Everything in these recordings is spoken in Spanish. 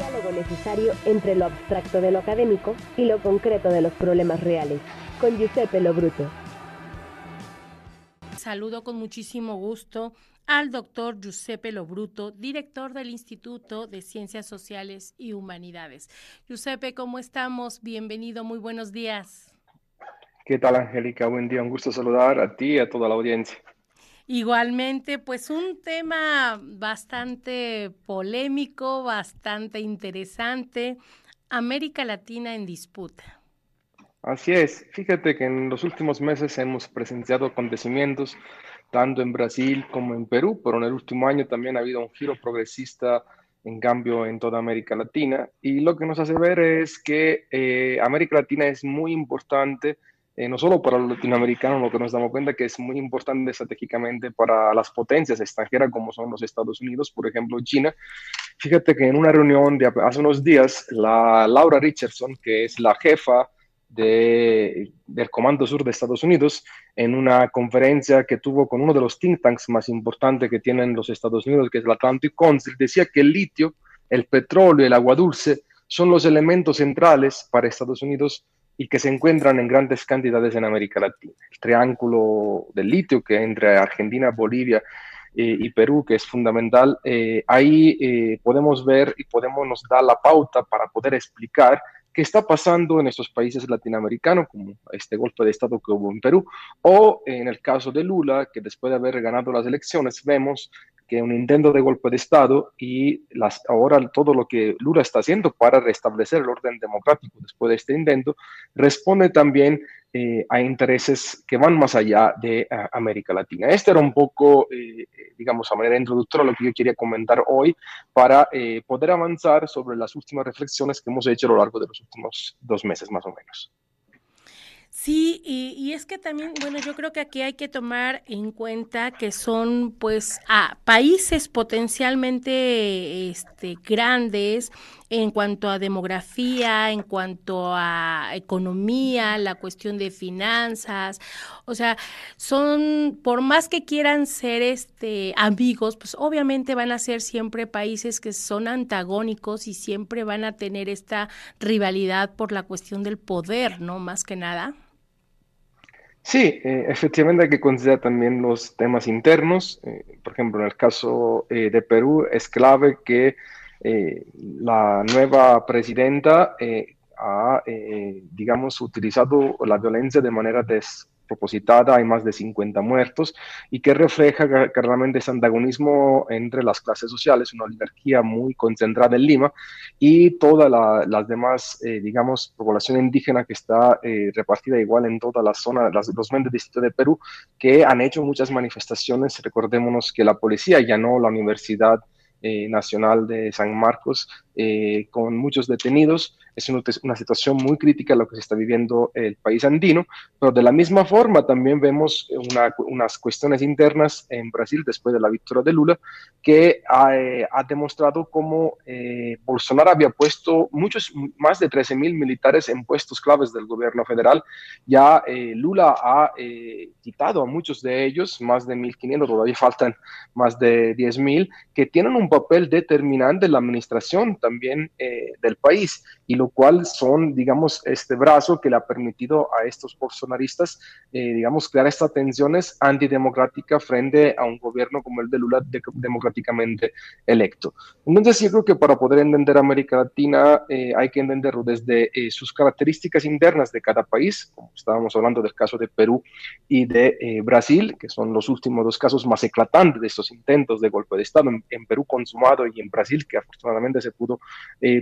diálogo necesario entre lo abstracto de lo académico y lo concreto de los problemas reales, con Giuseppe Lobruto. Saludo con muchísimo gusto al doctor Giuseppe Lobruto, director del Instituto de Ciencias Sociales y Humanidades. Giuseppe, ¿cómo estamos? Bienvenido, muy buenos días. ¿Qué tal, Angélica? Buen día, un gusto saludar a ti y a toda la audiencia. Igualmente, pues un tema bastante polémico, bastante interesante, América Latina en disputa. Así es, fíjate que en los últimos meses hemos presenciado acontecimientos tanto en Brasil como en Perú, pero en el último año también ha habido un giro progresista en cambio en toda América Latina. Y lo que nos hace ver es que eh, América Latina es muy importante eh, no solo para los latinoamericanos, lo que nos damos cuenta que es muy importante estratégicamente para las potencias extranjeras como son los Estados Unidos, por ejemplo China. Fíjate que en una reunión de hace unos días, la Laura Richardson, que es la jefa de, del Comando Sur de Estados Unidos, en una conferencia que tuvo con uno de los think tanks más importantes que tienen los Estados Unidos, que es el Atlantic Council, decía que el litio, el petróleo el agua dulce son los elementos centrales para Estados Unidos y que se encuentran en grandes cantidades en América Latina. El triángulo del litio que entre Argentina, Bolivia eh, y Perú, que es fundamental, eh, ahí eh, podemos ver y podemos nos dar la pauta para poder explicar qué está pasando en estos países latinoamericanos, como este golpe de Estado que hubo en Perú, o en el caso de Lula, que después de haber ganado las elecciones, vemos que un intento de golpe de Estado y ahora todo lo que Lula está haciendo para restablecer el orden democrático después de este intento responde también eh, a intereses que van más allá de América Latina. Este era un poco, eh, digamos, a manera introductoria lo que yo quería comentar hoy para poder avanzar sobre las últimas reflexiones que hemos hecho a lo largo de los últimos dos meses más o menos. Sí, y, es que también, bueno, yo creo que aquí hay que tomar en cuenta que son, pues, países potencialmente este, grandes en cuanto a demografía, en cuanto a economía, la cuestión de finanzas, o sea, son, por más que quieran ser este, amigos, pues obviamente van a ser siempre países que son antagónicos y siempre van a tener esta rivalidad por la cuestión del poder, ¿no? Más que nada. Sí, eh, efectivamente hay que considerar también los temas internos. Eh, por ejemplo, en el caso eh, de Perú es clave que la nueva presidenta ha, digamos, utilizado la violencia de manera des propositada, hay más de 50 muertos, y que refleja claramente ese antagonismo entre las clases sociales, una oligarquía muy concentrada en Lima, y toda la, demás, eh, digamos, población indígena que está eh, repartida igual en toda la zona, las, los 20 distritos de Perú, que han hecho muchas manifestaciones. Recordémonos que la policía allanó la Universidad eh, Nacional de San Marcos con muchos detenidos es una, situación muy crítica lo que se está viviendo el país andino, pero de la misma forma también vemos unas cuestiones internas en Brasil después de la victoria de Lula, que ha, eh, demostrado cómo eh, Bolsonaro había puesto muchos, más de 13 mil militares en puestos claves del gobierno federal. Ya eh, Lula ha quitado a muchos de ellos, más de 1.500, todavía faltan más de 10.000, que tienen un papel determinante en la administración también del país y lo cual son, digamos, este brazo que le ha permitido a estos bolsonaristas, eh, digamos, crear estas tensiones antidemocráticas frente a un gobierno como el de Lula democráticamente electo. Entonces, yo creo que para poder entender América Latina eh, hay que entenderlo desde eh, sus características internas de cada país, como estábamos hablando del caso de Perú y de Brasil, que son los últimos dos casos más eclatantes de estos intentos de golpe de Estado en, en Perú consumado y en Brasil, que afortunadamente se pudo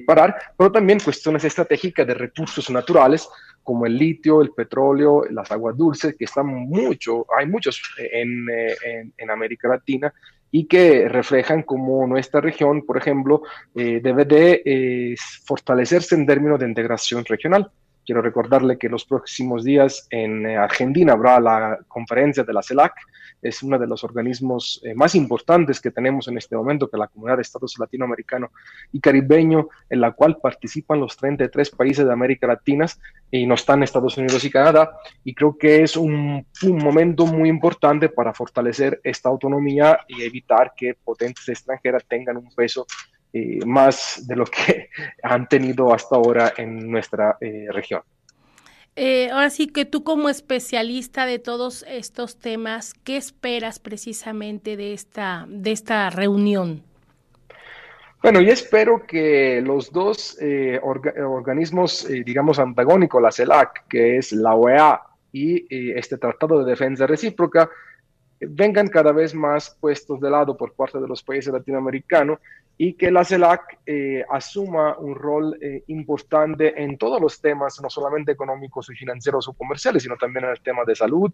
parar, pero también pues cuestiones estratégicas de recursos naturales como el litio, el petróleo, las aguas dulces, que están mucho, hay muchos en, en, en América Latina y que reflejan cómo nuestra región, por ejemplo, eh, debe de eh, fortalecerse en términos de integración regional. Quiero recordarle que los próximos días en eh, Argentina habrá la conferencia de la CELAC, es uno de los organismos eh, más importantes que tenemos en este momento, que la Comunidad de Estados Latinoamericano y Caribeño, en la cual participan los 33 países de América Latina y no están Estados Unidos y Canadá. Y creo que es un, un momento muy importante para fortalecer esta autonomía y evitar que potencias extranjeras tengan un peso más de lo que han tenido hasta ahora en nuestra región. ahora sí que tú como especialista de todos estos temas, ¿qué esperas precisamente de esta, de esta reunión? Bueno, yo espero que los dos eh, organismos, eh, digamos, antagónicos, la CELAC, que es la OEA y eh, este Tratado de Defensa Recíproca, vengan cada vez más puestos de lado por parte de los países latinoamericanos y que la CELAC eh, asuma un rol eh, importante en todos los temas, no solamente económicos y financieros o comerciales, sino también en el tema de salud,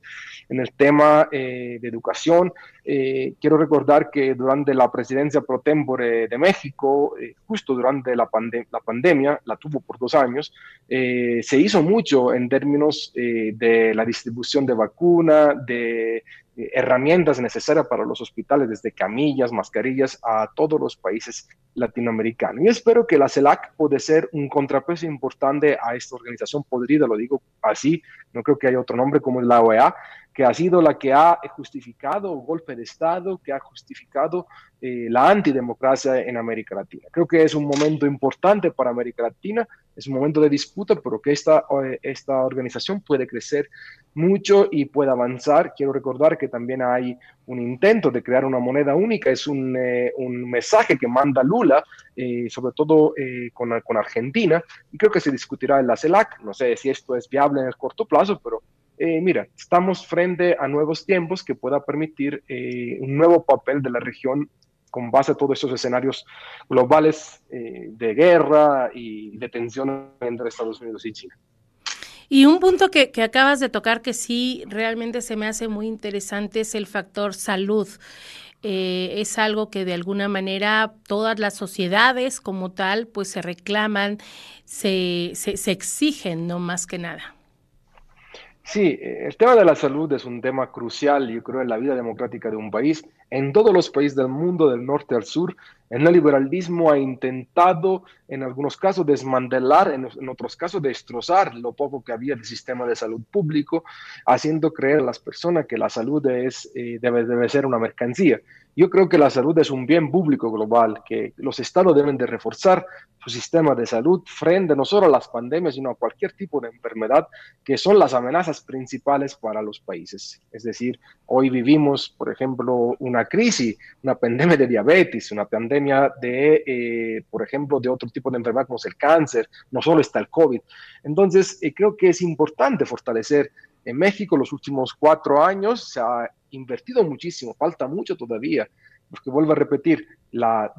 en el tema eh, de educación. quiero recordar que durante la presidencia pro tempore de México, justo durante la, la, pandemia, la tuvo por dos años, se hizo mucho en términos de la distribución de vacuna, de herramientas necesarias para los hospitales, desde camillas, mascarillas, a todos los países latinoamericanos. Y espero que la CELAC puede ser un contrapeso importante a esta organización podrida, lo digo así, no creo que haya otro nombre como la OEA, que ha sido la que ha justificado el golpe de Estado, que ha justificado eh, la antidemocracia en América Latina. Creo que es un momento importante para América Latina, es un momento de disputa, pero que esta, eh, esta organización puede crecer mucho y puede avanzar. Quiero recordar que también hay un intento de crear una moneda única, es un, eh, un mensaje que manda Lula, sobre todo con, con Argentina, y creo que se discutirá en la CELAC. No sé si esto es viable en el corto plazo, pero eh, mira, estamos frente a nuevos tiempos que pueda permitir eh, un nuevo papel de la región con base a todos esos escenarios globales eh, de guerra y de tensión entre Estados Unidos y China. Y un punto que, acabas de tocar que sí realmente se me hace muy interesante es el factor salud. es algo que de alguna manera todas las sociedades como tal pues se reclaman, se, se exigen, no más que nada. Sí, eh, el tema de la salud es un tema crucial, yo creo, en la vida democrática de un país. En todos los países del mundo, del norte al sur, el neoliberalismo ha intentado, en algunos casos, desmantelar, en, otros casos, destrozar lo poco que había del sistema de salud público, haciendo creer a las personas que la salud es, eh, debe, debe ser una mercancía. Yo creo que la salud es un bien público global, que los estados deben de reforzar su sistema de salud frente no solo a las pandemias, sino a cualquier tipo de enfermedad que son las amenazas principales para los países. Es decir, hoy vivimos, por ejemplo, una crisis, una pandemia de diabetes, una pandemia de, eh, por ejemplo, de otro tipo de enfermedad como es el cáncer, no solo está el COVID. Entonces, eh, creo que es importante fortalecer en México los últimos cuatro años se ha invertido muchísimo, falta mucho todavía, porque vuelvo a repetir, la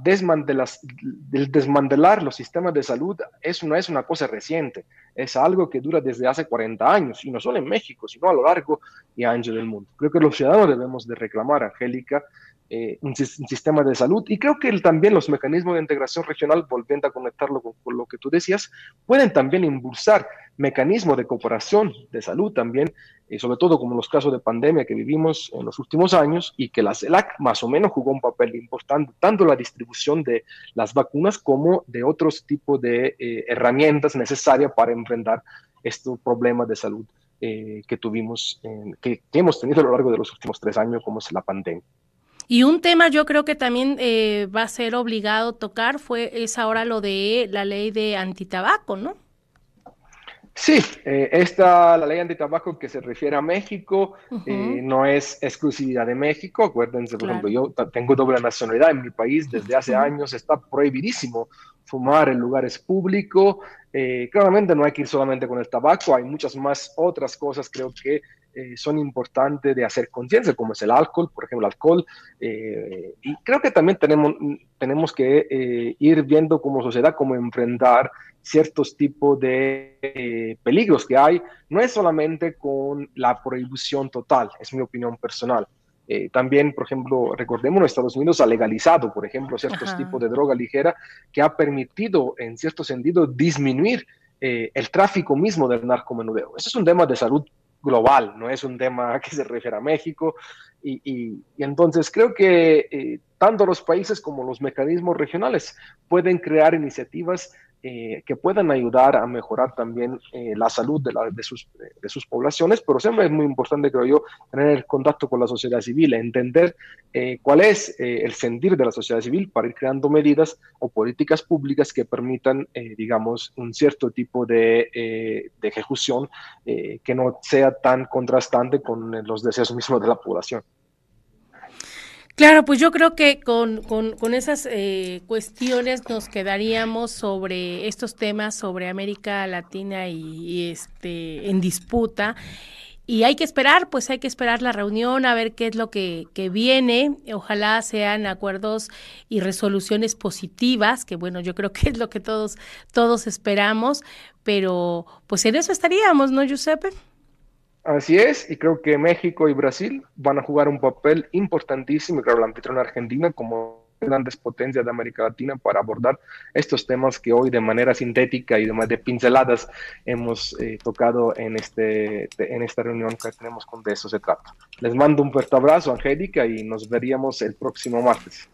el desmantelar los sistemas de salud es no es una cosa reciente, es algo que dura desde hace 40 años, y no solo en México, sino a lo largo y ancho del mundo. Creo que los ciudadanos debemos de reclamar, Angélica, eh, un, sistema de salud. Y creo que también los mecanismos de integración regional, volviendo a conectarlo con, lo que tú decías, pueden también impulsar mecanismos de cooperación de salud también, y sobre todo como los casos de pandemia que vivimos en los últimos años y que la CELAC más o menos jugó un papel importante, tanto la distribución de las vacunas como de otros tipos de eh, herramientas necesarias para enfrentar estos problemas de salud eh, que tuvimos, que hemos tenido a lo largo de los últimos tres años, como es la pandemia. Y un tema yo creo que también eh, va a ser obligado tocar fue es ahora lo de la ley de antitabaco, ¿no? Sí, eh, esta, la ley antitabaco que se refiere a México eh, no es exclusividad de México. Acuérdense, por ejemplo, yo tengo doble nacionalidad en mi país desde hace años, está prohibidísimo fumar en lugares públicos. claramente no hay que ir solamente con el tabaco, hay muchas más otras cosas, creo que eh, son importantes de hacer conciencia, como es el alcohol, por ejemplo, el alcohol. Eh, y creo que también tenemos, tenemos que eh, ir viendo como sociedad cómo enfrentar ciertos tipos de peligros que hay, no es solamente con la prohibición total, es mi opinión personal. también, por ejemplo, recordemos, Estados Unidos ha legalizado, por ejemplo, ciertos tipos de droga ligera que ha permitido, en cierto sentido, disminuir el tráfico mismo del narcomenudeo. Ese es un tema de salud global, no es un tema que se refiere a México. Y, entonces creo que eh, tanto los países como los mecanismos regionales pueden crear iniciativas eh, que puedan ayudar a mejorar también eh, la salud de, sus, de, sus, poblaciones, pero siempre es muy importante, creo yo, tener contacto con la sociedad civil, entender eh, cuál es el sentir de la sociedad civil para ir creando medidas o políticas públicas que permitan, digamos, un cierto tipo de ejecución que no sea tan contrastante con los deseos mismos de la población. Claro, pues yo creo que con, con, esas eh, cuestiones nos quedaríamos sobre estos temas sobre América Latina y, este en disputa. Y hay que esperar, pues hay que esperar la reunión a ver qué es lo que, que viene. Ojalá sean acuerdos y resoluciones positivas, que bueno, yo creo que es lo que todos, todos esperamos, pero pues en eso estaríamos, ¿no, Giuseppe? Así es, y creo que México y Brasil van a jugar un papel importantísimo, y claro, la anfitriona Argentina como grandes potencias de América Latina para abordar estos temas que hoy de manera sintética y de, de pinceladas hemos eh, tocado en, este, en esta reunión que tenemos con De eso se trata. Les mando un fuerte abrazo, Angélica, y nos veríamos el próximo martes.